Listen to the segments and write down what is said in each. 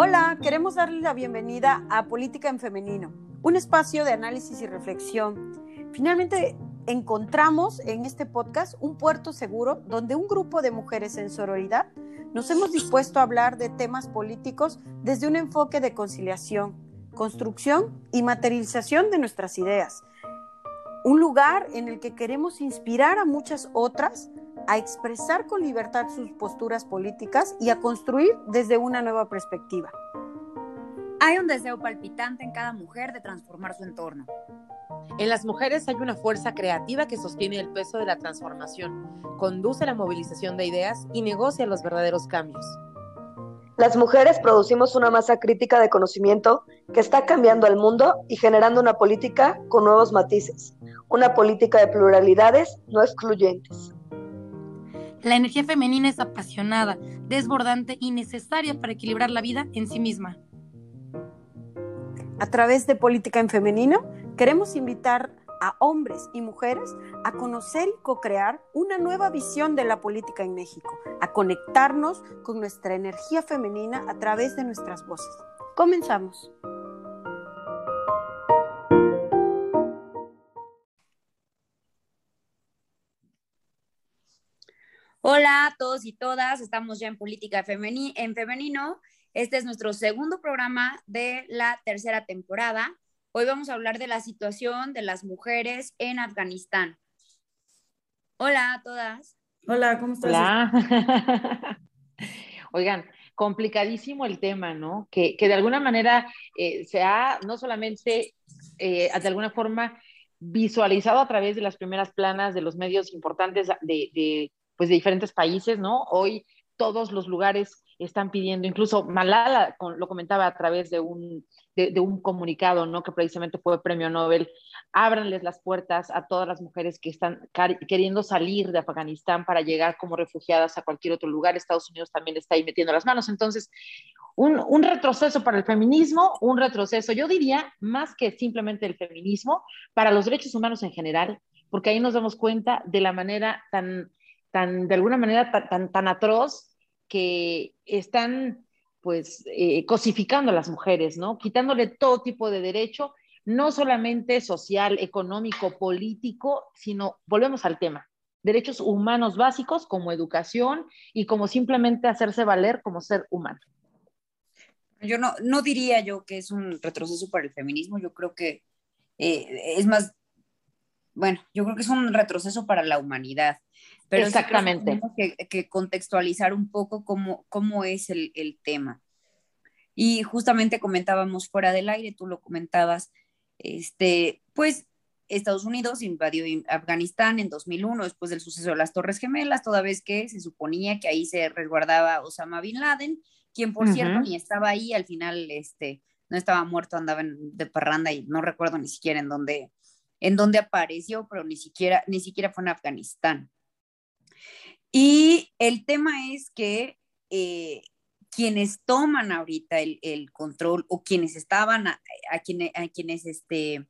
Hola, queremos darle la bienvenida a Política en Femenino, un espacio de análisis y reflexión. Finalmente encontramos en este podcast un puerto seguro donde un grupo de mujeres en sororidad nos hemos dispuesto a hablar de temas políticos desde un enfoque de conciliación, construcción y materialización de nuestras ideas. Un lugar en el que queremos inspirar a muchas otras a expresar con libertad sus posturas políticas y a construir desde una nueva perspectiva. Hay un deseo palpitante en cada mujer de transformar su entorno. En las mujeres hay una fuerza creativa que sostiene el peso de la transformación, conduce la movilización de ideas y negocia los verdaderos cambios. Las mujeres producimos una masa crítica de conocimiento que está cambiando al mundo y generando una política con nuevos matices, una política de pluralidades no excluyentes. La energía femenina es apasionada, desbordante y necesaria para equilibrar la vida en sí misma. A través de Política en Femenino, queremos invitar a hombres y mujeres a conocer y co-crear una nueva visión de la política en México, a conectarnos con nuestra energía femenina a través de nuestras voces. Comenzamos. Hola a todos y todas, estamos ya en Política en Femenino. Este es nuestro segundo programa de la tercera temporada. Hoy vamos a hablar de la situación de las mujeres en Afganistán. Hola a todas. Hola, ¿cómo estás? Hola. Oigan, complicadísimo el tema, ¿no? Que, de alguna manera eh, se ha no solamente eh, de alguna forma visualizado a través de las primeras planas de los medios importantes de pues de diferentes países, ¿no? Hoy todos los lugares están pidiendo, incluso Malala lo comentaba a través de un, de, un comunicado, ¿no? Que precisamente fue premio Nobel, ábranles las puertas a todas las mujeres que están queriendo salir de Afganistán para llegar como refugiadas a cualquier otro lugar. Estados Unidos también está ahí metiendo las manos. Entonces, un, un retroceso para el feminismo, un retroceso, yo diría, más que simplemente el feminismo, para los derechos humanos en general, porque ahí nos damos cuenta de la manera tan tan, de alguna manera, tan, tan, atroz que están pues eh, cosificando a las mujeres, ¿no? Quitándole todo tipo de derecho, no solamente social, económico, político, sino, volvemos al tema, derechos humanos básicos como educación y como simplemente hacerse valer como ser humano. Yo no, no diría yo que es un retroceso para el feminismo, yo creo que eh, es más, bueno, yo creo que es un retroceso para la humanidad. Pero Exactamente. tenemos que, contextualizar un poco cómo, cómo es el, el, tema. Y justamente comentábamos fuera del aire, tú lo comentabas, este, pues Estados Unidos invadió Afganistán en 2001 después del suceso de las Torres Gemelas, toda vez que se suponía que ahí se resguardaba Osama Bin Laden, quien por cierto ni estaba ahí, al final este, no estaba muerto, andaba en, de parranda y no recuerdo ni siquiera en dónde, en dónde apareció, pero ni siquiera, ni siquiera fue en Afganistán. Y el tema es que eh, quienes toman ahorita el, control o quienes estaban, a, quienes, a quienes este,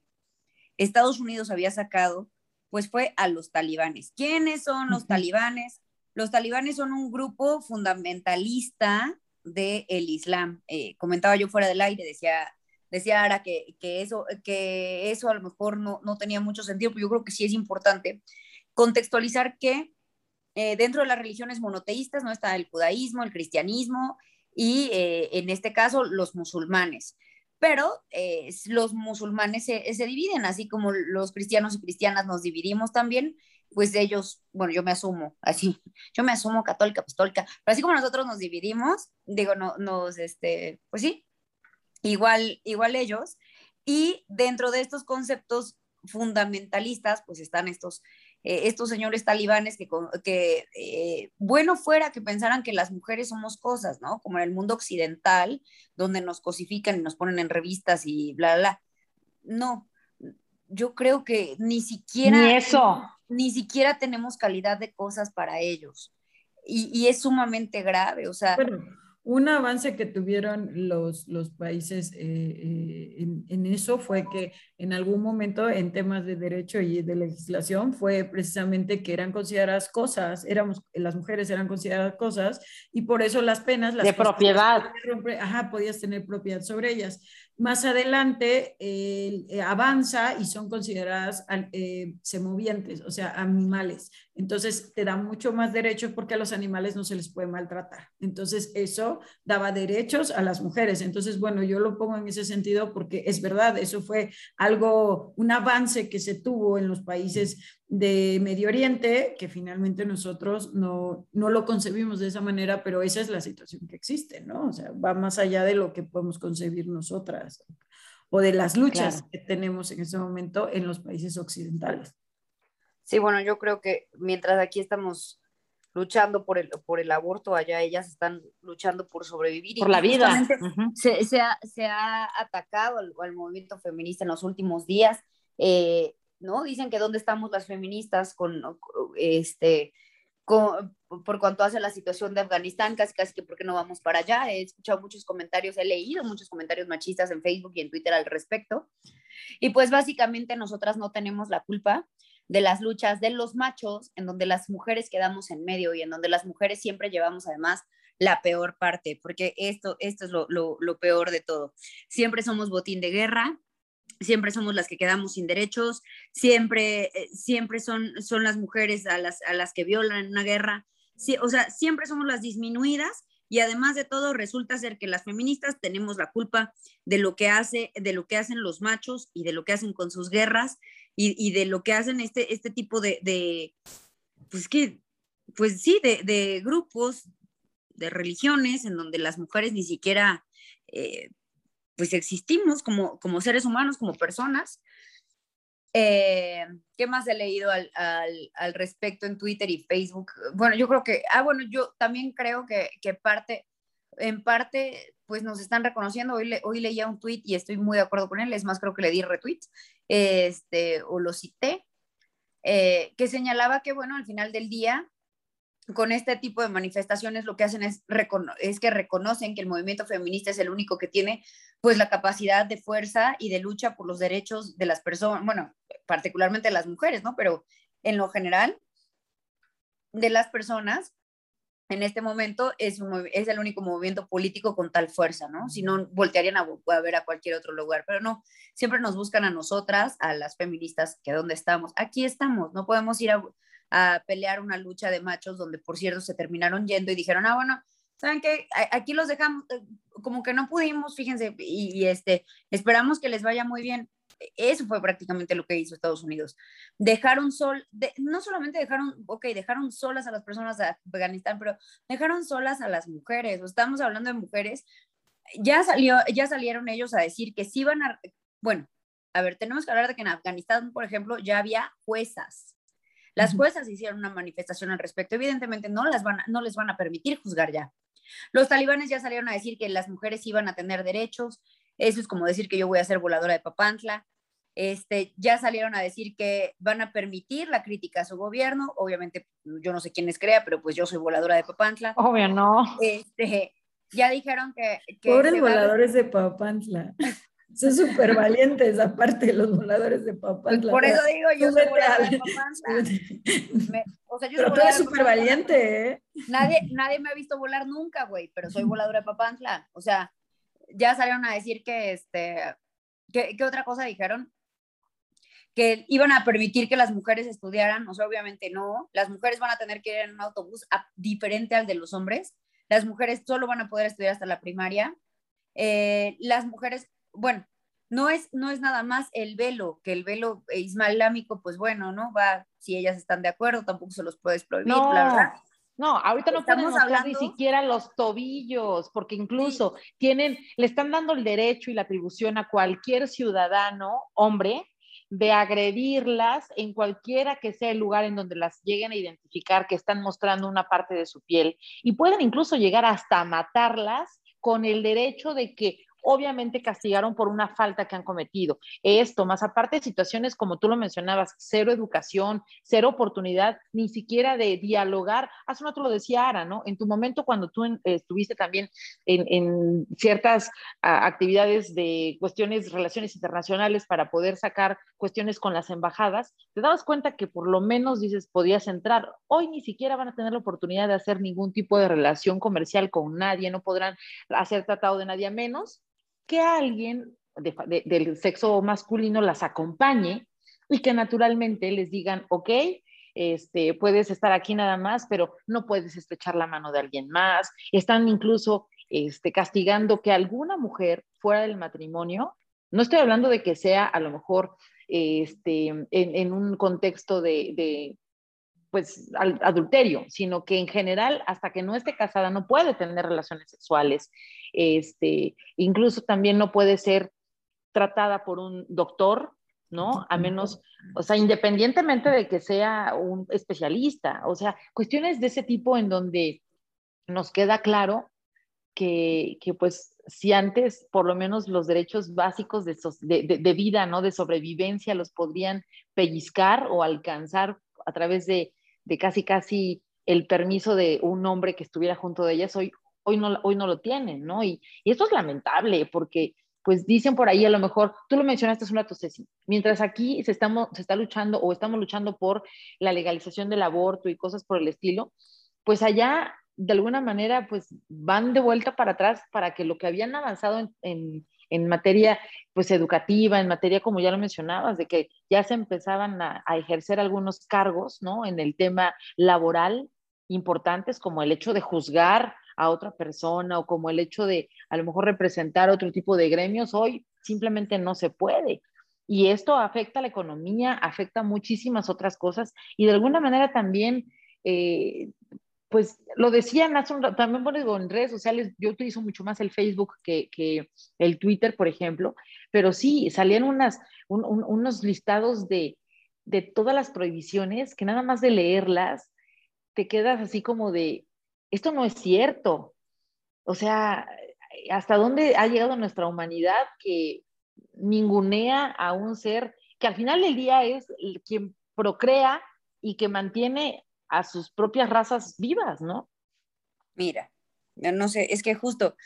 Estados Unidos había sacado, pues fue a los talibanes. ¿Quiénes son los talibanes? Los talibanes son un grupo fundamentalista del Islam. Eh, comentaba yo fuera del aire, decía, decía Ara que, que, eso, que eso a lo mejor no, no tenía mucho sentido, pero yo creo que sí es importante contextualizar que eh, dentro de las religiones monoteístas no está el judaísmo, el cristianismo y eh, en este caso los musulmanes. Pero eh, los musulmanes se, dividen, así como los cristianos y cristianas nos dividimos también, pues ellos, bueno, yo me asumo así, yo me asumo católica, apostólica, pero así como nosotros nos dividimos, digo, no, nos, este, pues sí, igual, igual ellos. Y dentro de estos conceptos fundamentalistas, pues están estos eh, estos señores talibanes que, que eh, bueno fuera que pensaran que las mujeres somos cosas, ¿no? Como en el mundo occidental, donde nos cosifican y nos ponen en revistas y bla, bla, bla. No, yo creo que ni siquiera... Ni eso. Ni, siquiera tenemos calidad de cosas para ellos. Y, y es sumamente grave, o sea... un avance que tuvieron los, los países eh, eh, en, en, eso fue que en algún momento en temas de derecho y de legislación fue precisamente que eran consideradas cosas, éramos, las mujeres eran consideradas cosas y por eso las penas... Las de propiedad. Ajá, podías tener propiedad sobre ellas. Más adelante eh, avanza y son consideradas semovientes, o sea, animales. Entonces te da mucho más derechos porque a los animales no se les puede maltratar. Entonces eso daba derechos a las mujeres. Entonces, bueno, yo lo pongo en ese sentido porque es verdad, eso fue algo, un avance que se tuvo en los países de Medio Oriente, que finalmente nosotros no, no lo concebimos de esa manera, pero esa es la situación que existe, ¿no? O sea, va más allá de lo que podemos concebir nosotras o de las luchas que tenemos en ese momento en los países occidentales. Sí, bueno, yo creo que mientras aquí estamos luchando por el, por el aborto, allá ellas están luchando por sobrevivir. Por la vida. se, se, ha, se, ha, atacado al, al, movimiento feminista en los últimos días. Eh, ¿no? Dicen que dónde estamos las feministas con, este, con, por cuanto hace la situación de Afganistán, casi casi que por qué no vamos para allá. He escuchado muchos comentarios, he leído muchos comentarios machistas en Facebook y en Twitter al respecto. Y pues básicamente nosotras no tenemos la culpa de las luchas de los machos, en donde las mujeres quedamos en medio y en donde las mujeres siempre llevamos además la peor parte, porque esto, esto es lo, lo, peor de todo. Siempre somos botín de guerra, siempre somos las que quedamos sin derechos, siempre, eh, siempre son, son las mujeres a las, a las que violan en una guerra, sí, o sea, siempre somos las disminuidas y además de todo resulta ser que las feministas tenemos la culpa de lo que hace, de lo que hacen los machos y de lo que hacen con sus guerras y, de lo que hacen este, este tipo de, de pues que, pues sí, de, grupos, de religiones en donde las mujeres ni siquiera eh, pues existimos como, como seres humanos, como personas. Eh, ¿Qué más he leído al, al, al, respecto en Twitter y Facebook? Bueno, yo creo que, ah, bueno, yo también creo que parte, en parte, pues nos están reconociendo. Hoy, le, hoy leía un tweet y estoy muy de acuerdo con él, es más, creo que le di retweet, este, o lo cité, eh, que señalaba que, bueno, al final del día, con este tipo de manifestaciones lo que hacen es, es, que reconocen que el movimiento feminista es el único que tiene pues la capacidad de fuerza y de lucha por los derechos de las personas, bueno, particularmente las mujeres, ¿no? Pero en lo general de las personas en este momento es, un, es el único movimiento político con tal fuerza, ¿no? Si no, voltearían a, a, ver a cualquier otro lugar, pero no, siempre nos buscan a nosotras, a las feministas, que dónde estamos. Aquí estamos, no podemos ir a, a pelear una lucha de machos donde, por cierto, se terminaron yendo y dijeron, ah, bueno, ¿saben qué? Aquí los dejamos, eh, como que no pudimos, fíjense, y, y, este, esperamos que les vaya muy bien. Eso fue prácticamente lo que hizo Estados Unidos. Dejaron sol, de, no solamente dejaron, ok, dejaron solas a las personas de Afganistán, pero dejaron solas a las mujeres. Estamos hablando de mujeres. Ya, salió, ya salieron ellos a decir que sí iban a, bueno, a ver, tenemos que hablar de que en Afganistán, por ejemplo, ya había juezas las juezas hicieron una manifestación al respecto. Evidentemente no, las van, no les van a permitir juzgar ya. Los talibanes ya salieron a decir que las mujeres iban a tener derechos. Eso es como decir que yo voy a ser voladora de Papantla. Este, ya salieron a decir que van a permitir la crítica a su gobierno. Obviamente, yo no sé quién les crea, pero pues yo soy voladora de Papantla. Obvio, no. Este, ya dijeron que... que Pobres voladores de Papantla. Son súper valientes, aparte de los voladores de Papantla. Por eso digo, yo soy voladora de Papantla. o sea, yo pero tú eres súper valiente, ¿eh? Nadie, nadie me ha visto volar nunca, güey, pero soy voladora de Papantla. O sea, ya salieron a decir que, este, ¿qué, ¿qué otra cosa dijeron? que iban a permitir que las mujeres estudiaran, o sea, obviamente no, las mujeres van a tener que ir en un autobús a, diferente al de los hombres, las mujeres solo van a poder estudiar hasta la primaria, eh, las mujeres bueno, no es, no es nada más el velo, que el velo islámico, pues bueno, ¿no? Va, si ellas están de acuerdo, tampoco se los puedes prohibir, no. la verdad. No, ahorita no Estamos podemos hablar ni siquiera los tobillos, porque incluso sí. tienen, le están dando el derecho y la atribución a cualquier ciudadano, hombre, de agredirlas en cualquiera que sea el lugar en donde las lleguen a identificar que están mostrando una parte de su piel y pueden incluso llegar hasta matarlas con el derecho de que obviamente castigaron por una falta que han cometido. Esto, más aparte de situaciones como tú lo mencionabas, cero educación, cero oportunidad, ni siquiera de dialogar. Hace un otro lo decía Ara, ¿no? En tu momento cuando tú estuviste también en, ciertas actividades de cuestiones, relaciones internacionales para poder sacar cuestiones con las embajadas, te dabas cuenta que por lo menos dices, podías entrar. Hoy ni siquiera van a tener la oportunidad de hacer ningún tipo de relación comercial con nadie, no podrán hacer tratado de nadie menos que alguien del sexo masculino las acompañe y que naturalmente les digan, ok, este, puedes estar aquí nada más, pero no puedes estrechar la mano de alguien más. Están incluso este, castigando que alguna mujer fuera del matrimonio, no estoy hablando de que sea a lo mejor este, en, un contexto de, pues adulterio, sino que en general, hasta que no esté casada, no puede tener relaciones sexuales. Este, incluso también no puede ser tratada por un doctor, ¿no? A menos, o sea, independientemente de que sea un especialista, o sea, cuestiones de ese tipo en donde nos queda claro que, que pues si antes por lo menos los derechos básicos de, de, de, vida, ¿no? De sobrevivencia los podrían pellizcar o alcanzar a través de, de casi casi el permiso de un hombre que estuviera junto de ellas, hoy, hoy, no, hoy no lo tienen, ¿no? Y, y esto es lamentable porque pues dicen por ahí a lo mejor, tú lo mencionaste es una Ceci, mientras aquí se, estamos, se está luchando o estamos luchando por la legalización del aborto y cosas por el estilo, pues allá de alguna manera pues van de vuelta para atrás para que lo que habían avanzado en, en materia pues educativa, en materia como ya lo mencionabas, de que ya se empezaban a, ejercer algunos cargos, ¿no? En el tema laboral importantes como el hecho de juzgar a otra persona o como el hecho de a lo mejor representar otro tipo de gremios, hoy simplemente no se puede. Y esto afecta a la economía, afecta muchísimas otras cosas y de alguna manera también eh, pues lo decían hace un también bueno, en redes sociales, yo utilizo mucho más el Facebook que, que el Twitter, por ejemplo, pero sí, salían unas, unos listados de, de todas las prohibiciones que nada más de leerlas, te quedas así como de, esto no es cierto. O sea, ¿hasta dónde ha llegado nuestra humanidad que ningunea a un ser que al final del día es quien procrea y que mantiene a sus propias razas vivas, ¿no? Mira, no sé, es que justo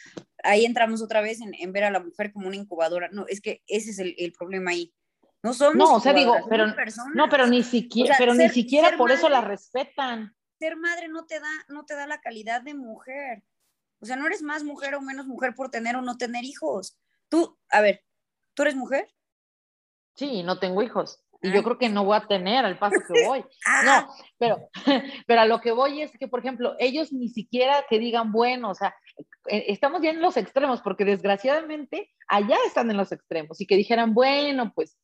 ahí entramos otra vez en, ver a la mujer como una incubadora. No, es que ese es el, problema ahí. No somos. No, o sea, digo, pero no, pero ni siquiera, pero ni siquiera por eso la respetan. Ser madre no te da, no te da la calidad de mujer. O sea, no eres más mujer o menos mujer por tener o no tener hijos. Tú, a ver, ¿tú eres mujer? Sí, no tengo hijos y yo creo que no voy a tener al paso que voy. No, pero, pero a lo que voy es que, por ejemplo, ellos ni siquiera que digan, bueno, o sea, eh, estamos ya en los extremos, porque desgraciadamente allá están en los extremos, y que dijeran, bueno, pues,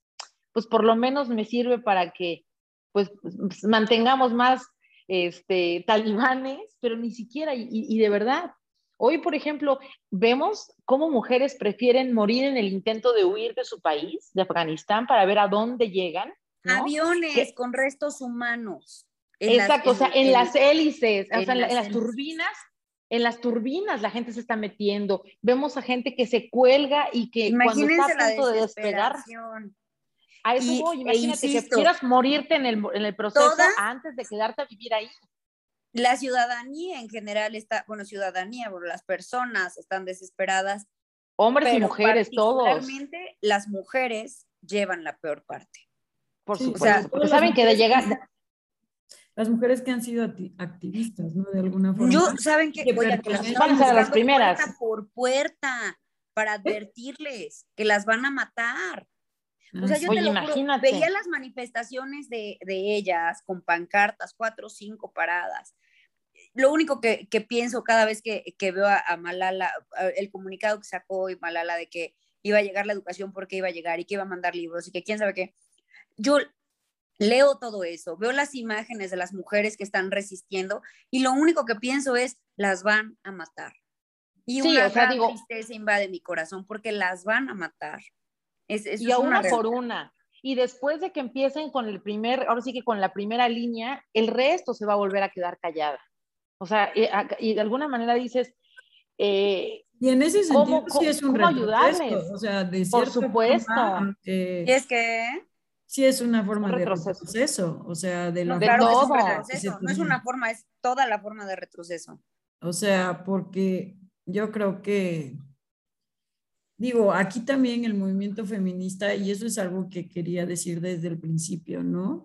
pues por lo menos me sirve para que, pues, pues mantengamos más, este, talibanes, pero ni siquiera, y, y de verdad, Hoy, por ejemplo, vemos cómo mujeres prefieren morir en el intento de huir de su país, de Afganistán, para ver a dónde llegan. Aviones con restos humanos. Exacto, o sea, en, las hélices, o sea, en, las, turbinas, en las turbinas la gente se está metiendo. Vemos a gente que se cuelga y que cuando está a punto de despegar. A eso voy, e imagínate que quieras morirte en el, en el proceso antes de quedarte a vivir ahí la ciudadanía en general está, bueno, ciudadanía, bueno, las personas están desesperadas. Hombres y mujeres, todos. Realmente las mujeres llevan la peor parte. Por supuesto, porque saben que de llegar... Las mujeres que han sido activistas, ¿no? De alguna forma. Yo, ¿saben que, Oye, que las van a ser las primeras. Puerta por puerta para advertirles que las van a matar. O sea, yo te lo juro, veía las manifestaciones de, de, ellas con pancartas, cuatro o cinco paradas. Lo único que, que pienso cada vez que, que veo a, Malala, el comunicado que sacó hoy Malala de que iba a llegar la educación porque iba a llegar y que iba a mandar libros y que quién sabe qué. Yo leo todo eso, veo las imágenes de las mujeres que están resistiendo y lo único que pienso es, las van a matar. Y una o sea, digo, tristeza invade mi corazón porque las van a matar y a una, por una. Y después de que empiecen con el primer, ahora sí que con la primera línea, el resto se va a volver a quedar callada. O sea, y, de alguna manera dices, eh, Y en ese sentido ¿Cómo- sí es un cómo ayudarles? O sea, de Por supuesto. forma, aunque Y es que, sí es una forma un de retroceso. o sea, de la no, De claro que es un todo. retroceso, no es una forma, es toda la forma de retroceso. O sea, porque yo creo que, digo, aquí también el movimiento feminista, y eso es algo que quería decir desde el principio, ¿no?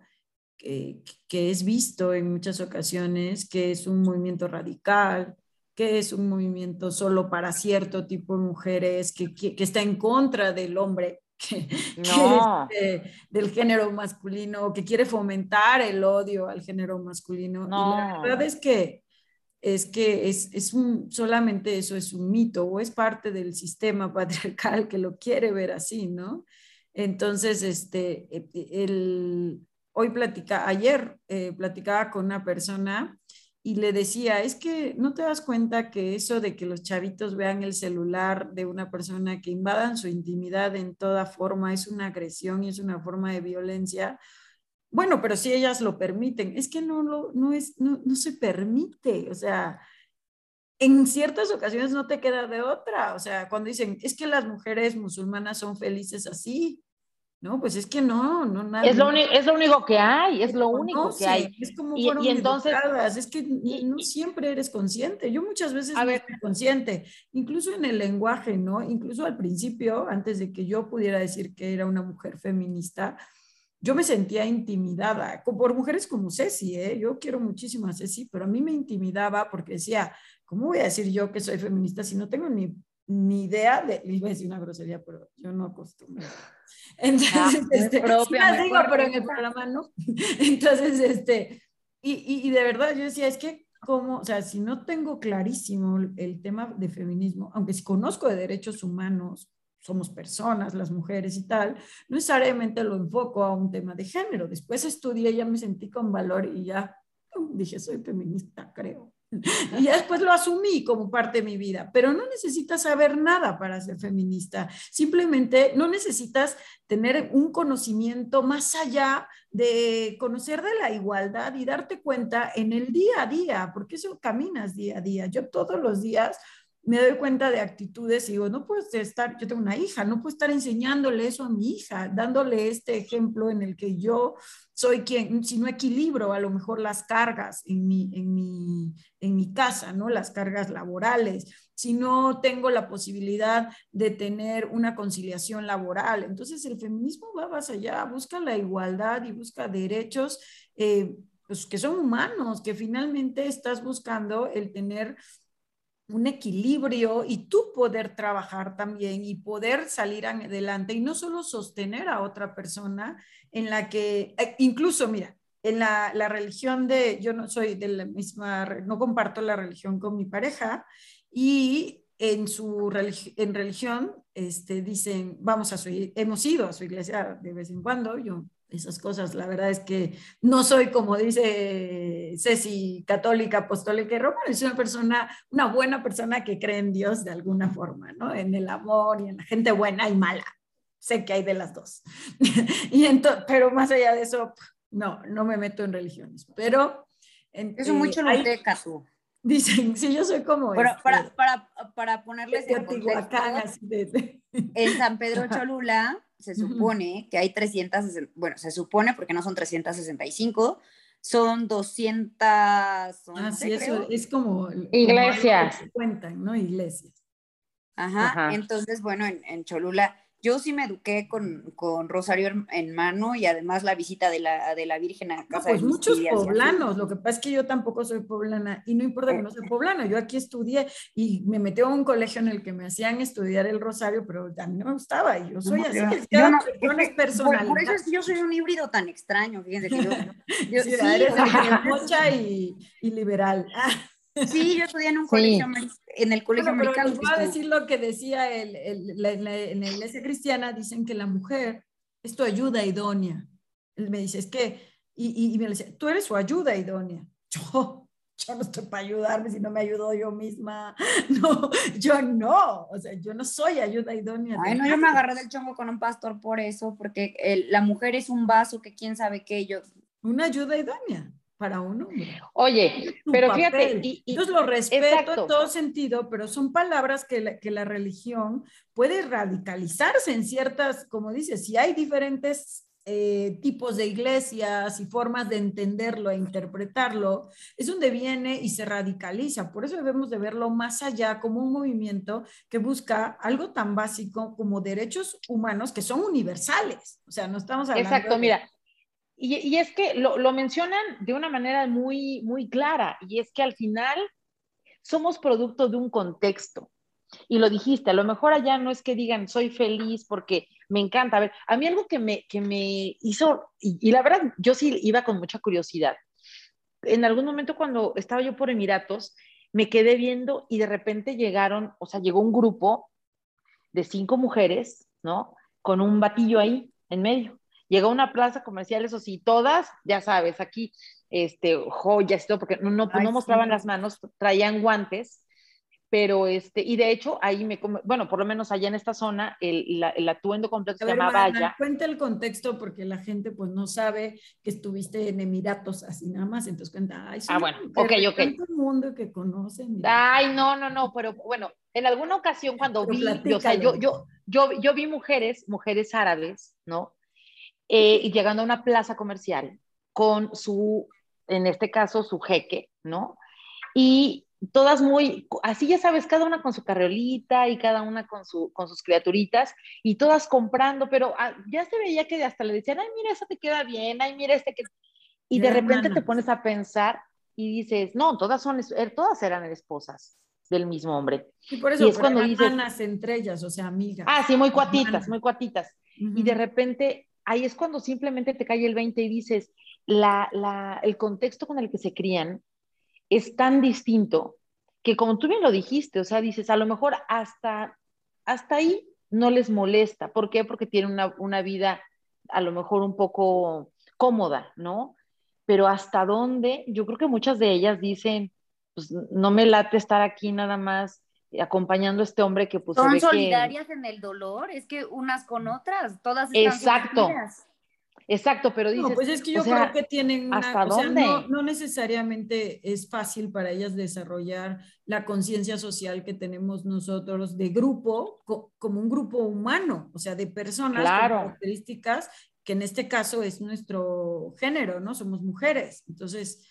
Que, que es visto en muchas ocasiones, que es un movimiento radical, que es un movimiento solo para cierto tipo de mujeres, que, que, que está en contra del hombre, que, No. es, eh, del género masculino, que quiere fomentar el odio al género masculino. Y la verdad es que es que es, es un, solamente eso es un mito o es parte del sistema patriarcal que lo quiere ver así, ¿no? Entonces, este, eh, el, hoy platica, ayer eh, platicaba con una persona y le decía, es que no te das cuenta que eso de que los chavitos vean el celular de una persona que invadan su intimidad en toda forma es una agresión y es una forma de violencia. Bueno, pero si ellas lo permiten, es que no, lo, no, es, no, no se permite, o sea, en ciertas ocasiones no te queda de otra, o sea, cuando dicen, es que las mujeres musulmanas son felices así, ¿no? Pues es que no, no, nada. Es lo, es lo único que hay, es lo único que conocen, hay. Es como Y- fueron y entonces- educadas, es que y- no siempre eres consciente. Yo muchas veces A no ver. soy consciente, incluso en el lenguaje, ¿no? Incluso al principio, antes de que yo pudiera decir que era una mujer feminista, yo me sentía intimidada por mujeres como Ceci, ¿eh? Yo quiero muchísimo a Ceci, pero a mí me intimidaba porque decía, ¿cómo voy a decir yo que soy feminista si no tengo ni, ni idea de, iba a decir una grosería, pero yo no acostumbro. Entonces, Ah, este, sí propia, las muy digo, pero en el programa no. Entonces, este, y, y, y de verdad yo decía, es que como, o sea, si no tengo clarísimo el, el tema de feminismo, aunque sí conozco de derechos humanos, somos personas, las mujeres y tal, no necesariamente lo enfoco a un tema de género. Después estudié, ya me sentí con valor y ya dije, soy feminista, creo. Y ya después lo asumí como parte de mi vida, pero no necesitas saber nada para ser feminista. Simplemente no necesitas tener un conocimiento más allá de conocer de la igualdad y darte cuenta en el día a día, porque eso caminas día a día. Yo todos los días me doy cuenta de actitudes y digo, no puedes estar, yo tengo una hija, no puedo estar enseñándole eso a mi hija, dándole este ejemplo en el que yo soy quien, si no equilibro a lo mejor las cargas en mi, en mi, en mi casa, ¿no? Las cargas laborales, si no tengo la posibilidad de tener una conciliación laboral. Entonces el feminismo va más allá, busca la igualdad y busca derechos eh, pues, que son humanos, que finalmente estás buscando el tener un equilibrio y tú poder trabajar también y poder salir adelante y no solo sostener a otra persona en la que, eh, incluso, mira, en la, la, religión de, yo no soy de la misma, no comparto la religión con mi pareja y en su religi en religión este, dicen, vamos a su, hemos ido a su iglesia de vez en cuando, yo esas cosas, la verdad es que no soy como dice Ceci, católica, apostólica y romana, soy una persona, una buena persona que cree en Dios de alguna forma, ¿no? En el amor y en la gente buena y mala. Sé que hay de las dos. y entonces, pero más allá de eso, no, no me meto en religiones. Pero... En, Eso mucho choluteca tú. Dicen, sí, yo soy como... Este, para, para, para ponerles en contexto, de, de... en San Pedro Cholula se supone que hay 300, bueno, se supone porque no son 365, son 200... Ah, sí, eso es como... Iglesias. Como cuentan, ¿no? Iglesias. Ajá, Ajá. entonces, bueno, en, en, Cholula, yo sí me eduqué con, con Rosario en, mano y además la visita de la, de la Virgen a casa no, pues de muchos poblanos, lo que pasa es que yo tampoco soy poblana y no importa que no sea poblana, yo aquí estudié y me metí a un colegio en el que me hacían estudiar el Rosario, pero a mí no me gustaba y yo soy no, así, yo, que yo no, es por, por, eso es que yo soy un híbrido tan extraño, fíjense que yo, yo sí, sí, eres mocha y, y liberal. Sí, yo estudié en un colegio, sí. en el colegio bueno, americano. Pero les voy a decir lo que decía el, el, la, la, en la iglesia cristiana, dicen que la mujer es tu ayuda idónea. Él me dice, es que, y, y, y me dice, tú eres su ayuda idónea. Yo, yo no estoy para ayudarme si no me ayudo yo misma. No, yo no, o sea, yo no soy ayuda idónea. Ay, no, yo me agarré del chongo con un pastor por eso, porque el, la mujer es un vaso que quién sabe qué, yo. Una ayuda idónea para un hombre. Oye, pero fíjate. Y, Entonces lo respeto en todo sentido, pero son palabras que la, que la religión puede radicalizarse en ciertas, como dices, si hay diferentes eh, tipos de iglesias y formas de entenderlo e interpretarlo, es donde viene y se radicaliza. Por eso debemos de verlo más allá como un movimiento que busca algo tan básico como derechos humanos que son universales. O sea, no estamos hablando... Exacto, mira. Y, y, es que lo, lo mencionan de una manera muy, muy clara, y es que al final somos producto de un contexto. Y lo dijiste, a lo mejor allá no es que digan soy feliz porque me encanta. A ver, a mí algo que me, que me hizo, y, la verdad, yo sí iba con mucha curiosidad. En algún momento cuando estaba yo por Emiratos, me quedé viendo y de repente llegaron, o sea, llegó un grupo de cinco mujeres, ¿no? Con un batillo ahí en medio. Llegó a una plaza comercial, eso sí, todas, ya sabes, aquí, este, joyas y todo, porque no, no, no mostraban las manos, traían guantes pero este, y de hecho ahí me, bueno, por lo menos allá en esta zona, el, el atuendo completo se llama Vaya. Cuenta el contexto porque la gente pues no sabe que estuviste en Emiratos así nada más, entonces cuenta, ay, ah, bueno, ok, ok. el mundo que conoce. Ay, no, no, no, pero bueno, en alguna ocasión cuando vi, o sea, yo, yo, yo, yo vi mujeres, mujeres árabes, ¿no? Eh, y llegando a una plaza comercial con su, en este caso, su jeque, ¿no? Y todas muy, así ya sabes, cada una con su carriolita y cada una con, su, con sus criaturitas y todas comprando, pero ah, ya se veía que hasta le decían, ay, mira, eso te queda bien, ay, mira este que... Y de repente te pones a pensar y dices, no, todas, son, er, todas eran esposas del mismo hombre. Y por eso y es cuando dices, entre ellas, o sea, amigas. Ah, sí, muy cuatitas, muy cuatitas. Y de repente, ahí es cuando simplemente te cae el 20 y dices, la, la, el contexto con el que se crían, es tan distinto que como tú bien lo dijiste, o sea, dices, a lo mejor hasta, hasta ahí no les molesta. ¿Por qué? Porque tienen una, una vida a lo mejor un poco cómoda, ¿no? Pero hasta dónde, yo creo que muchas de ellas dicen, pues no me late estar aquí nada más acompañando a este hombre que pues son solidarias en el dolor, es que unas con otras, todas están Exacto. Exacto, pero dices. No, pues es que yo creo que tienen una. ¿hasta dónde? no, no, necesariamente es fácil para ellas desarrollar la conciencia social que tenemos nosotros de grupo, como un grupo humano, o sea, de personas con características que en este caso es nuestro género, ¿no? Somos mujeres. Entonces,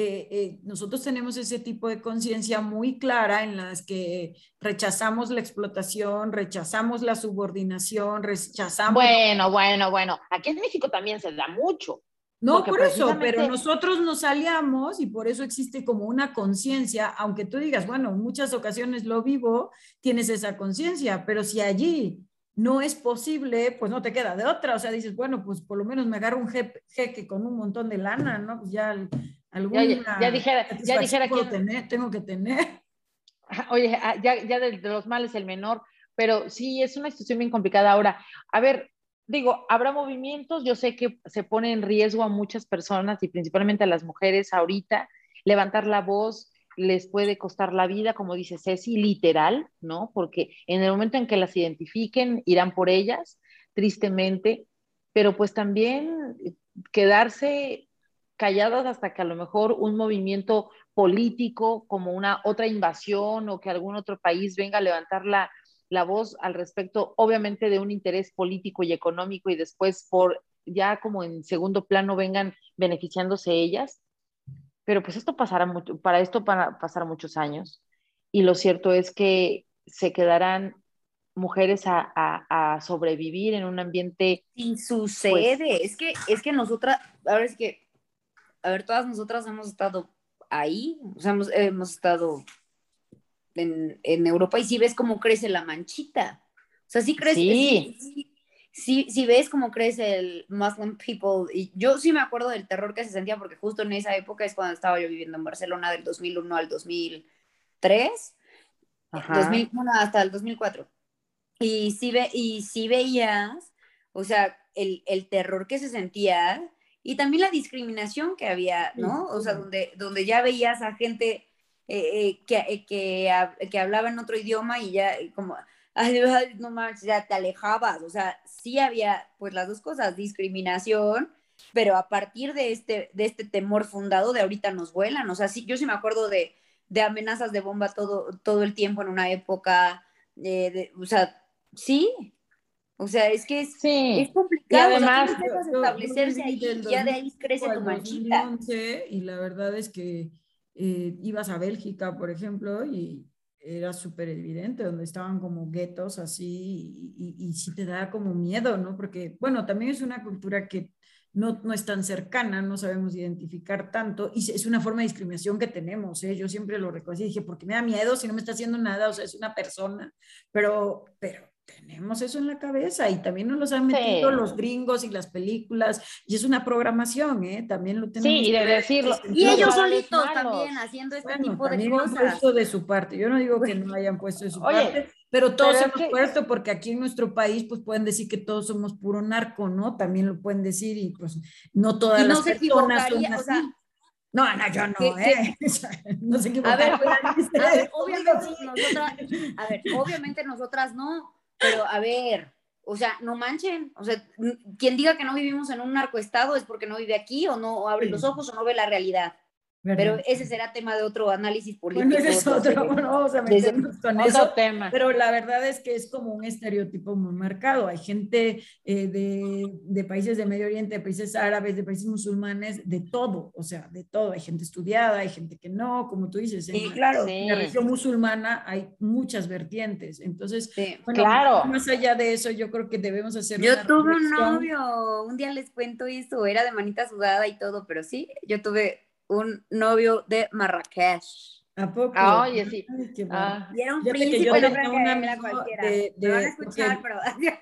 eh, eh, nosotros tenemos ese tipo de conciencia muy clara en las que rechazamos la explotación, rechazamos la subordinación, rechazamos... Bueno, bueno, bueno, aquí en México también se da mucho. No, por eso, pero nosotros nos aliamos y por eso existe como una conciencia, aunque tú digas, bueno, en muchas ocasiones lo vivo, tienes esa conciencia, pero si allí no es posible, pues no te queda de otra, o sea, dices, bueno, pues por lo menos me agarro un jeque con un montón de lana, ¿no? Pues ya Alguna ya, dijera, ya dijera que tener, tengo que tener. Oye, ah, ya, ya de, los males el menor, pero sí, es una situación bien complicada. Ahora, a ver, digo, habrá movimientos, yo sé que se pone en riesgo a muchas personas y principalmente a las mujeres ahorita, levantar la voz les puede costar la vida, como dice Ceci, literal, ¿no? Porque en el momento en que las identifiquen, irán por ellas, tristemente, pero pues también quedarse calladas hasta que a lo mejor un movimiento político como una otra invasión o que algún otro país venga a levantar la, la voz al respecto, obviamente de un interés político y económico y después por ya como en segundo plano vengan beneficiándose ellas. Pero pues esto pasará mucho, para esto para pasar muchos años y lo cierto es que se quedarán mujeres a, a, sobrevivir en un ambiente. Y sucede, pues, es que es que nosotras, ahora es que a ver, todas nosotras hemos estado ahí, o sea, hemos, estado en, Europa y si ves cómo crece la manchita. O sea, sí crece. Sí. Sí, ves cómo crece el Muslim people. Y yo sí me acuerdo del terror que se sentía porque justo en esa época es cuando estaba yo viviendo en Barcelona del 2001 al 2003. 2001 hasta el 2004. Y sí, ve, y sí veías, o sea, el, el terror que se sentía y también la discriminación que había, ¿no? O sea, donde, donde ya veías a gente eh, eh, que, eh, que, que, hablaba en otro idioma y ya como, ay, no manches, ya te alejabas, o sea, sí había pues las dos cosas, discriminación pero a partir de este, de este temor fundado de ahorita nos vuelan, o sea, sí, yo sí me acuerdo de, de amenazas de bomba todo, todo el tiempo en una época, eh, de, o sea, sí, o sea, es que es, Sí. es complicado. Y además, o sea, Yo- yo establecerse viví ahí del y ya de ahí crece 2005 tu manchita. 2011, y la verdad es que eh, ibas a Bélgica, por ejemplo, y era súper evidente, donde estaban como guetos así, y, y, y sí te da como miedo, ¿no? Porque, bueno, también es una cultura que no, no es tan cercana, no sabemos identificar tanto, y es una forma de discriminación que tenemos, ¿eh? Yo siempre lo reconocí, dije, porque me da miedo si no me está haciendo nada, o sea, es una persona, pero, pero tenemos eso en la cabeza y también nos los han metido Sí. los gringos y las películas, y es una programación, ¿eh? También lo tenemos. Sí, y de decirlo. Y Los ellos solitos también haciendo este bueno, tipo de también han cosas. puesto de su parte. Yo no digo que no hayan puesto de su Oye, parte, pero todos pero hemos que- puesto porque aquí en nuestro país pues pueden decir que todos somos puro narco, ¿no? También lo pueden decir y pues no todas Y no las se personas son equivocaría, o sea, así. no, no, yo no, ¿eh? No se A ver, equivocaría. pues, a ver, obviamente nosotras, a ver, obviamente nosotras no, pero a ver, o sea, no manchen, o sea, quien diga que no vivimos en un narcoestado es porque no vive aquí o no o abre los ojos o no ve la realidad. Pero ese será tema de otro análisis político. Bueno, ese es otro- bueno, vamos a Desde- meternos con Otro eso. tema. Pero la verdad es que es como un estereotipo muy marcado. Hay gente eh, de, de países de Medio Oriente, de países árabes, de países musulmanes, de todo, o sea, de todo. Hay gente estudiada, hay gente que no, como tú dices. Sí, la- claro. Sí. en la región musulmana hay muchas vertientes. Entonces, Sí. bueno, Claro. más allá de eso, yo creo que debemos hacer Yo una tuve un novio, un día les cuento eso, era de manita sudada y todo, pero sí, yo tuve un novio de Marrakech. ¿A poco? Ah, oye, sí. Ay, qué Ah. Y era un que príncipe, yo no tenía crean un que amigo cualquiera. de- Me van a de- escuchar, pero...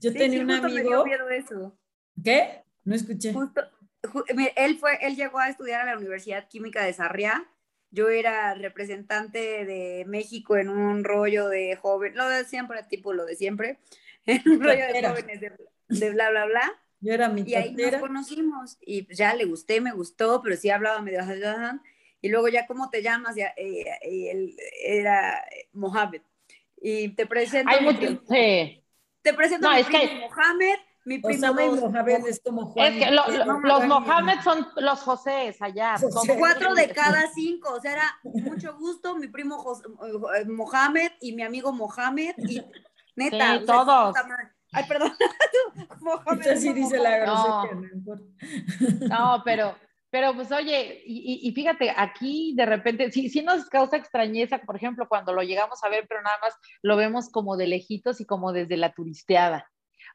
Yo Sí, tenía sí, un amigo. eso. ¿Qué? No escuché. Justo, ju- mira, él fue, él llegó a estudiar a la Universidad Química de Sarriá. Yo era representante de México en un rollo de joven, lo de siempre, tipo lo de siempre, en un rollo de jóvenes de, de bla, bla, bla. Yo era mi Y ahí nos cartera. conocimos y ya le gusté, me gustó, pero sí hablaba medio... Y luego ya, ¿cómo te llamas? Ya, eh, eh, él era Mohamed. Y te presento, Hay a mi mucho, primo- sí. te presento No, a mi que- Mohamed, mi primo Osama y Mohamed es como Juan. Es que lo- lo- no, los Mohamed son los José allá. José. son- cuatro de cada cinco, o sea, era mucho gusto, mi primo Jos- eh, Mohamed y mi amigo Mohamed y neta. Sí, sea, todos. madre. Ay, perdón. Mohamed, sí dice la No. grosería, no importa. No, pero, pero pues oye, y, y- fíjate, aquí de repente, sí, sí nos causa extrañeza, por ejemplo, cuando lo llegamos a ver, pero nada más lo vemos como de lejitos y como desde la turisteada.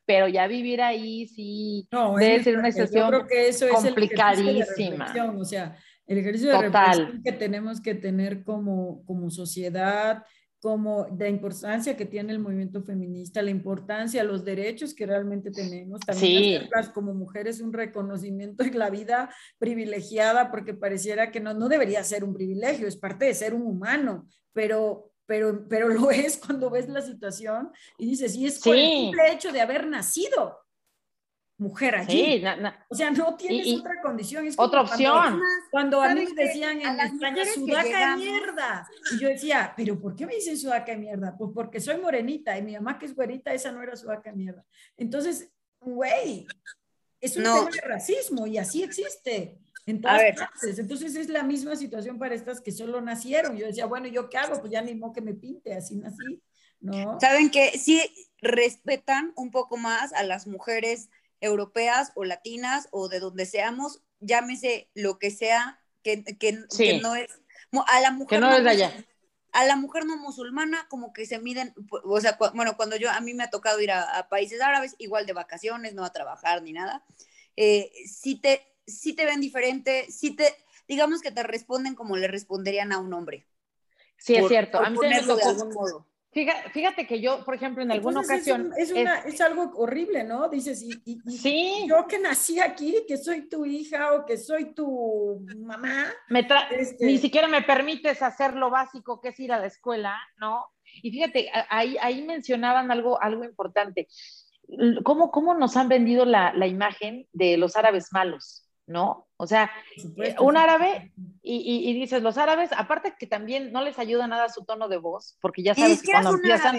Pero ya vivir ahí, sí, No, Debe es ser una situación Yo creo que eso es el ejercicio de complicadísima. O sea, el ejercicio de Total. reflexión que tenemos que tener como, como sociedad, como de importancia que tiene el movimiento feminista, la importancia, los derechos que realmente tenemos, también Sí. como mujeres un reconocimiento en la vida privilegiada, porque pareciera que no, no debería ser un privilegio, es parte de ser un humano, pero, pero, pero lo es cuando ves la situación y dices, y es por el Sí. simple hecho de haber nacido mujer allí. sí, na- na- O sea, no tienes y- otra condición. Es otra como cuando- opción. Cuando a mí ¿Saben me decían en las España, sudaca mierda. Y yo decía, ¿pero por qué me dicen sudaca de mierda? Pues porque soy morenita y mi mamá que es güerita, esa no era sudaca de mierda. Entonces, güey, es un No. tema de racismo y así existe. En todas ver. partes. Entonces es la misma situación para estas que solo nacieron. Yo decía, bueno, ¿yo qué hago? Pues ya ni modo que me pinte, así nací, ¿no? Saben que sí respetan un poco más a las mujeres europeas o latinas o de donde seamos, llámese lo que sea, que, que, Sí. que no es, a la mujer Que no es de mus- allá. A la mujer no musulmana como que se miden, o sea, cu- bueno, cuando yo, a mí me ha tocado ir a, a países árabes, igual de vacaciones, no a trabajar ni nada, eh, sí, te, sí te ven diferente, sí te, digamos que te responden como le responderían a un hombre. sí es cierto. A mí también me tocó- algún modo. Fíjate, fíjate que yo, por ejemplo, en alguna Entonces, es ocasión. un- Es, una- es algo horrible, ¿no? Dices, y, y- y sí, yo que nací aquí, que soy tu hija o que soy tu mamá, me este- ni siquiera me permites hacer lo básico que es ir a la escuela, ¿no? Y fíjate, ahí, ahí mencionaban algo, algo importante. ¿Cómo, ¿Cómo nos han vendido la, la imagen de los árabes malos, ¿no? O sea, supuesto, un árabe y, y- y dices, los árabes, aparte que también no les ayuda nada su tono de voz, porque ya sabes que cuando empiezan,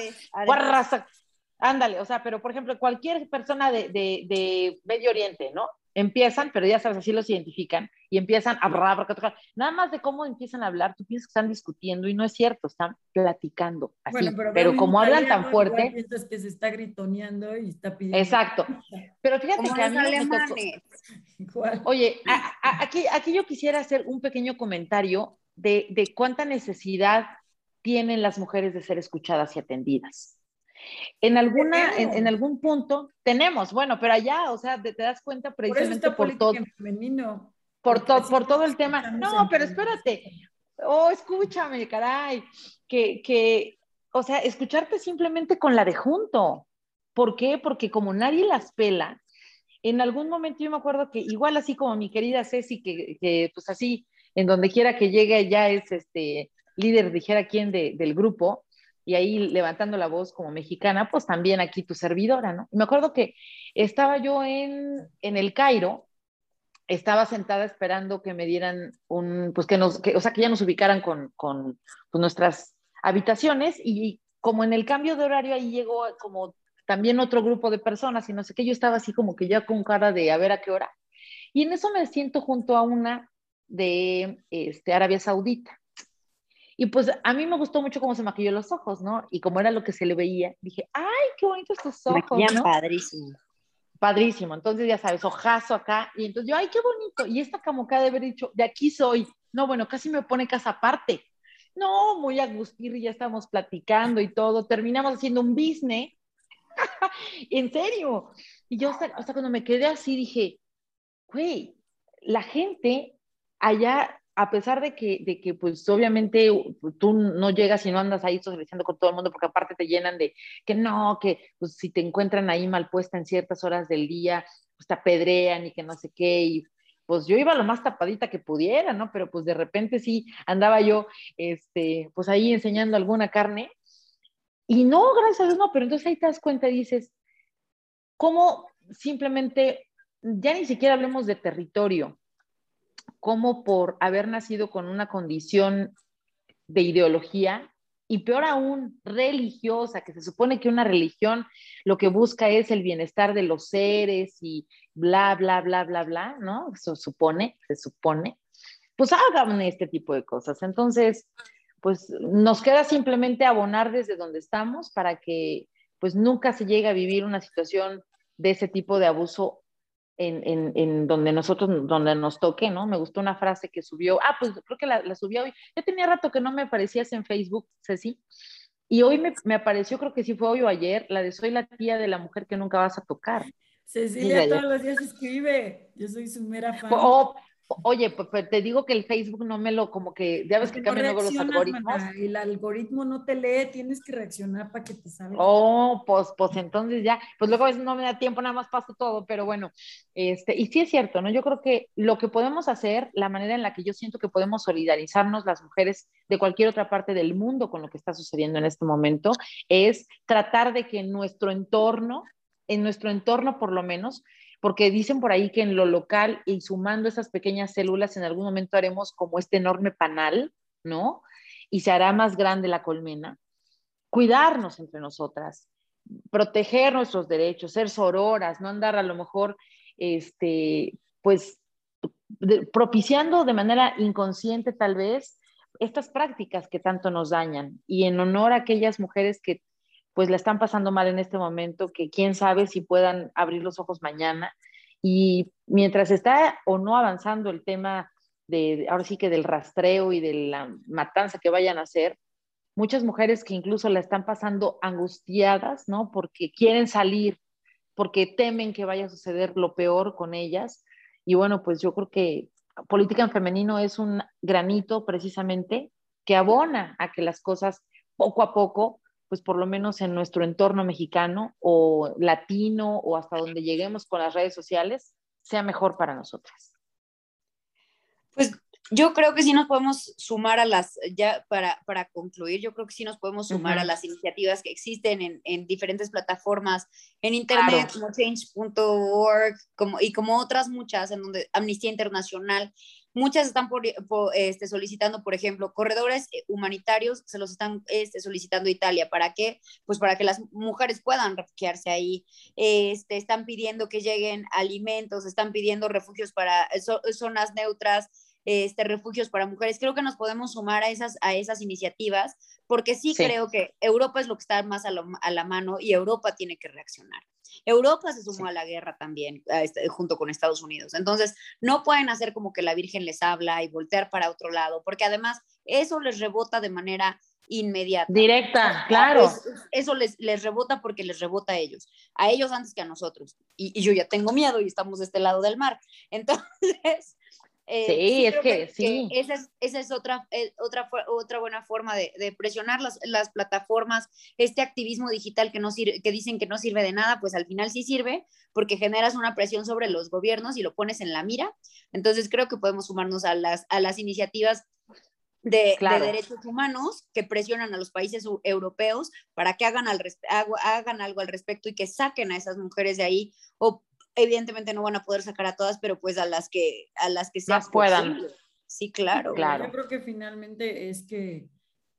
Ándale, o sea, pero por ejemplo, cualquier persona de, de, de Medio Oriente, ¿no? Empiezan, pero ya sabes, así los identifican y empiezan a hablar, nada más de cómo empiezan a hablar, tú piensas que están discutiendo y no es cierto, están platicando. Así. Bueno, pero, pero como hablan tan fuerte. Piensas que se está gritoneando y está pidiendo. Exacto. Pero fíjate que a mí me tocó... Oye, aquí, aquí yo quisiera hacer un pequeño comentario de, de cuánta necesidad tienen las mujeres de ser escuchadas y atendidas. En alguna, en, algún punto tenemos, bueno, pero allá, o sea, te, das cuenta precisamente por, todo. por, por todo el tema. No, pero espérate. Oh, escúchame, caray. Que, que, o sea, escucharte simplemente con la de junto. ¿Por qué? Porque como nadie las pela, en algún momento yo me acuerdo que igual así como mi querida Ceci, que, que pues así, en donde quiera que llegue ya es este líder, dijera quién, de, del grupo, y ahí levantando la voz como mexicana, pues también aquí tu servidora, ¿no? me acuerdo que estaba yo en, en el Cairo, estaba sentada esperando que me dieran un, pues que nos, que, o sea, que ya nos ubicaran con, con pues, nuestras habitaciones y como en el cambio de horario ahí llegó como también otro grupo de personas y no sé qué, yo estaba así como que ya con cara de a ver a qué hora. Y en eso me siento junto a una de este, Arabia Saudita. Y pues a mí me gustó mucho cómo se maquilló los ojos, ¿no? Y como era lo que se le veía, dije, ¡ay, qué bonitos tus ojos! Maquillan padrísimo. Padrísimo. Entonces, ya sabes, ojazo acá. Y entonces yo, ¡ay, qué bonito! Y esta que de haber dicho, de aquí soy. No, bueno, casi me pone casa aparte. No, muy a y ya estamos platicando y todo. Terminamos haciendo un business. en serio. Y yo, hasta, hasta cuando me quedé así, dije, güey, la gente allá a pesar de que, de que, pues obviamente tú no llegas y no andas ahí socializando con todo el mundo, porque aparte te llenan de que no, que pues si te encuentran ahí mal puesta en ciertas horas del día, pues te apedrean y que no sé qué, y pues yo iba lo más tapadita que pudiera, ¿no? Pero pues de repente sí andaba yo, este, pues ahí enseñando alguna carne, y no, gracias a Dios no, pero entonces ahí te das cuenta y dices, ¿cómo simplemente, ya ni siquiera hablemos de territorio, como por haber nacido con una condición de ideología y peor aún religiosa, que se supone que una religión lo que busca es el bienestar de los seres y bla, bla, bla, bla, bla, ¿no? Se supone, se supone, pues hagan este tipo de cosas. Entonces, pues nos queda simplemente abonar desde donde estamos para que pues nunca se llegue a vivir una situación de ese tipo de abuso en, en, donde nosotros, donde nos toque, ¿no? Me gustó una frase que subió, ah, pues creo que la, la subió hoy. Yo tenía rato que no me aparecías en Facebook, Ceci, y hoy me, me, apareció, creo que sí fue hoy o ayer, la de soy la tía de la mujer que nunca vas a tocar. Cecilia todos los días escribe, yo soy su mera fan. Oye, pues te digo que el Facebook no me lo, como que, ya ves que cambian luego los algoritmos. el algoritmo no te lee, tienes que reaccionar para que te salga. Oh, pues, pues entonces ya, pues luego a veces no me da tiempo, nada más paso todo, pero bueno, este, y sí es cierto, ¿no? Yo creo que lo que podemos hacer, la manera en la que yo siento que podemos solidarizarnos las mujeres de cualquier otra parte del mundo con lo que está sucediendo en este momento, es tratar de que nuestro entorno, en nuestro entorno por lo menos, porque dicen por ahí que en lo local y sumando esas pequeñas células en algún momento haremos como este enorme panal, ¿no? Y se hará más grande la colmena. Cuidarnos entre nosotras, proteger nuestros derechos, ser sororas, no andar a lo mejor, este, pues, propiciando de manera inconsciente tal vez estas prácticas que tanto nos dañan y en honor a aquellas mujeres que pues la están pasando mal en este momento, que quién sabe si puedan abrir los ojos mañana. Y mientras está o no avanzando el tema de, ahora sí que del rastreo y de la matanza que vayan a hacer, muchas mujeres que incluso la están pasando angustiadas, ¿no? Porque quieren salir, porque temen que vaya a suceder lo peor con ellas. Y bueno, pues yo creo que política en femenino es un granito precisamente que abona a que las cosas poco a poco pues por lo menos en nuestro entorno mexicano o latino o hasta donde lleguemos con las redes sociales, sea mejor para nosotras. Pues yo creo que sí nos podemos sumar a las, ya para, para concluir, yo creo que sí nos podemos sumar a las iniciativas que existen en, en diferentes plataformas, en internet, como change.org como, y como otras muchas, en donde Amnistía Internacional, muchas están por, este, solicitando, por ejemplo, corredores eh, humanitarios, se los están este, solicitando Italia. ¿Para qué? Pues para que las mujeres puedan refugiarse ahí. Este, están pidiendo que lleguen alimentos, están pidiendo refugios para zonas neutras, este, refugios para mujeres. Creo que nos podemos sumar a esas, a esas iniciativas, porque sí, creo que Europa es lo que está más a, la mano y Europa tiene que reaccionar. Europa se sumó a la guerra también, este, junto con Estados Unidos. Entonces, no pueden hacer como que la Virgen les habla y voltear para otro lado, porque además eso les rebota de manera inmediata. Directa, claro. eso les, les rebota porque les rebota a ellos, a ellos antes que a nosotros. Y, y, yo ya tengo miedo y estamos de este lado del mar. Entonces, eh, sí, es que, sí. esa es, esa es otra, eh, otra, otra buena forma de, de presionar las, las, plataformas, este activismo digital que, no sirve, que dicen que no sirve de nada, pues al final sí sirve porque generas una presión sobre los gobiernos y lo pones en la mira. Entonces creo que podemos sumarnos a las, a las iniciativas de, de, derechos humanos que presionan a los países europeos para que hagan, al, hagan algo al respecto y que saquen a esas mujeres de ahí o evidentemente no van a poder sacar a todas, pero pues a las que a las que más puedan. Sí, claro. claro. Yo creo que finalmente es que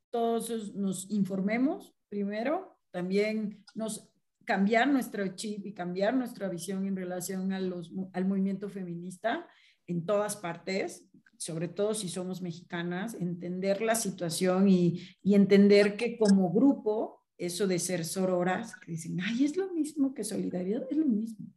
todos nos informemos primero, también nos cambiar nuestro chip y cambiar nuestra visión en relación a los, al movimiento feminista en todas partes, sobre todo si somos mexicanas, entender la situación y, y entender que como grupo eso de ser sororas, que dicen, ay, es lo mismo que solidaridad, es lo mismo.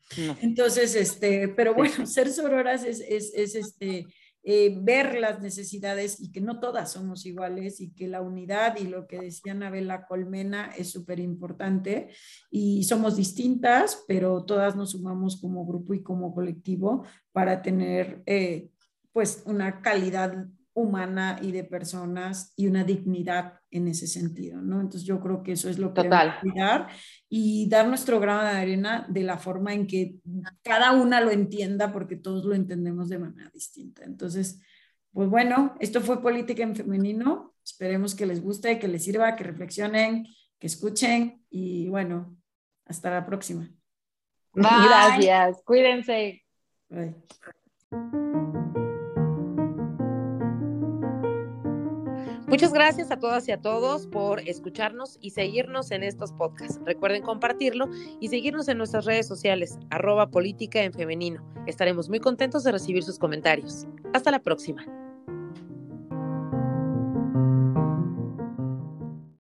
Entonces, este, pero bueno, ser sororas es, es, es este, eh, ver las necesidades y que no todas somos iguales y que la unidad y lo que decía Anabela Colmena es súper importante y somos distintas, pero todas nos sumamos como grupo y como colectivo para tener eh, pues una calidad humana y de personas y una dignidad en ese sentido, ¿no? Entonces yo creo que eso es lo que Total. cuidar y dar nuestro grano de arena de la forma en que cada una lo entienda porque todos lo entendemos de manera distinta. Entonces, pues bueno, esto fue Política en Femenino. Esperemos que les guste, que les sirva, que reflexionen, que escuchen y bueno, hasta la próxima. Gracias, cuídense. Bye. Muchas gracias a todas y a todos por escucharnos y seguirnos en estos podcasts. Recuerden compartirlo y seguirnos en nuestras redes sociales, arroba política en femenino. Estaremos muy contentos de recibir sus comentarios. Hasta la próxima.